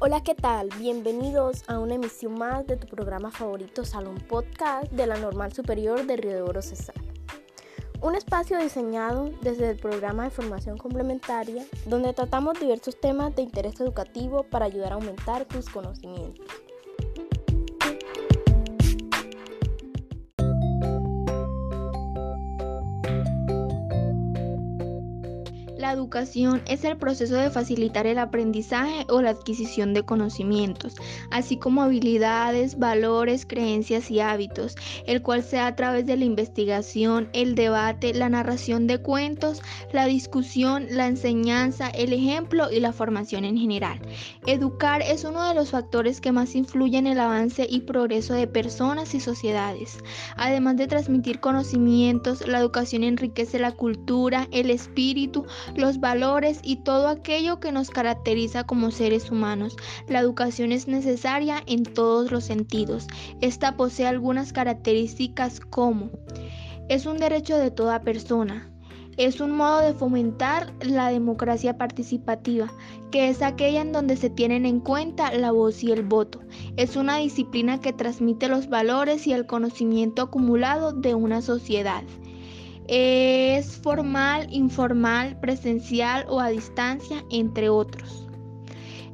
Hola, ¿qué tal? Bienvenidos a una emisión más de tu programa favorito Salón Podcast de la Normal Superior de Río de Oro Cesar. Un espacio diseñado desde el programa de formación complementaria donde tratamos diversos temas de interés educativo para ayudar a aumentar tus conocimientos. La educación es el proceso de facilitar el aprendizaje o la adquisición de conocimientos, así como habilidades, valores, creencias y hábitos, el cual se da a través de la investigación, el debate, la narración de cuentos, la discusión, la enseñanza, el ejemplo y la formación en general. Educar es uno de los factores que más influyen en el avance y progreso de personas y sociedades. Además de transmitir conocimientos, la educación enriquece la cultura, el espíritu, los valores y todo aquello que nos caracteriza como seres humanos. La educación es necesaria en todos los sentidos. Esta posee algunas características como es un derecho de toda persona. Es un modo de fomentar la democracia participativa, que es aquella en donde se tienen en cuenta la voz y el voto. Es una disciplina que transmite los valores y el conocimiento acumulado de una sociedad. Es formal, informal, presencial o a distancia, entre otros.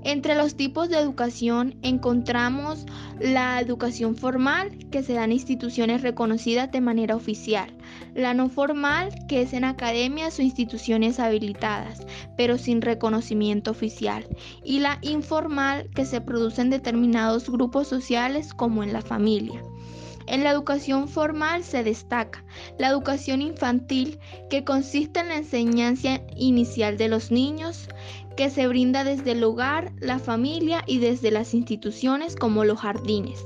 Entre los tipos de educación encontramos la educación formal, que se da en instituciones reconocidas de manera oficial, la no formal, que es en academias o instituciones habilitadas, pero sin reconocimiento oficial, y la informal, que se produce en determinados grupos sociales como en la familia. En la educación formal se destaca la educación infantil, que consiste en la enseñanza inicial de los niños, que se brinda desde el hogar, la familia y desde las instituciones como los jardines.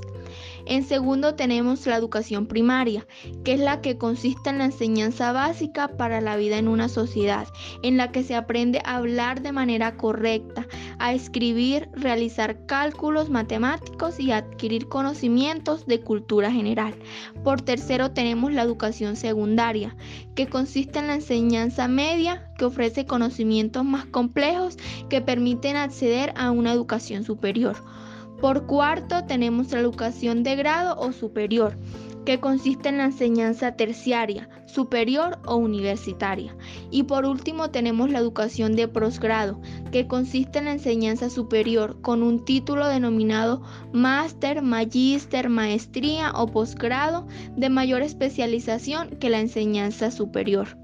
En segundo tenemos la educación primaria, que es la que consiste en la enseñanza básica para la vida en una sociedad, en la que se aprende a hablar de manera correcta, a escribir, realizar cálculos matemáticos y adquirir conocimientos de cultura general. Por tercero tenemos la educación secundaria, que consiste en la enseñanza media, que ofrece conocimientos más complejos que permiten acceder a una educación superior. Por cuarto tenemos la educación de grado o superior, que consiste en la enseñanza terciaria, superior o universitaria. Y por último tenemos la educación de posgrado, que consiste en la enseñanza superior con un título denominado máster, magíster, maestría o posgrado de mayor especialización que la enseñanza superior.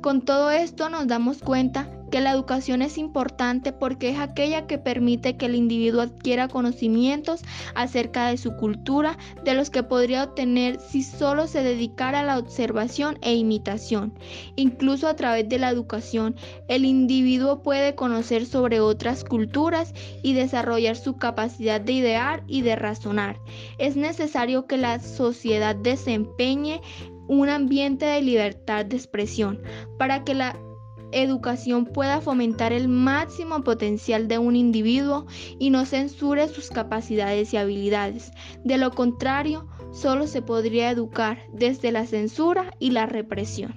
Con todo esto nos damos cuenta que la educación es importante porque es aquella que permite que el individuo adquiera conocimientos acerca de su cultura, de los que podría obtener si solo se dedicara a la observación e imitación. Incluso a través de la educación, el individuo puede conocer sobre otras culturas y desarrollar su capacidad de idear y de razonar. Es necesario que la sociedad desempeñe un ambiente de libertad de expresión para que la educación pueda fomentar el máximo potencial de un individuo y no censure sus capacidades y habilidades. De lo contrario, solo se podría educar desde la censura y la represión.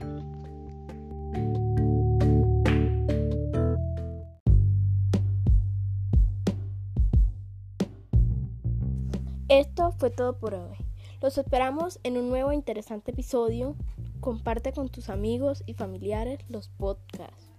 Esto fue todo por hoy. Los esperamos en un nuevo interesante episodio Comparte con tus amigos y familiares los podcasts.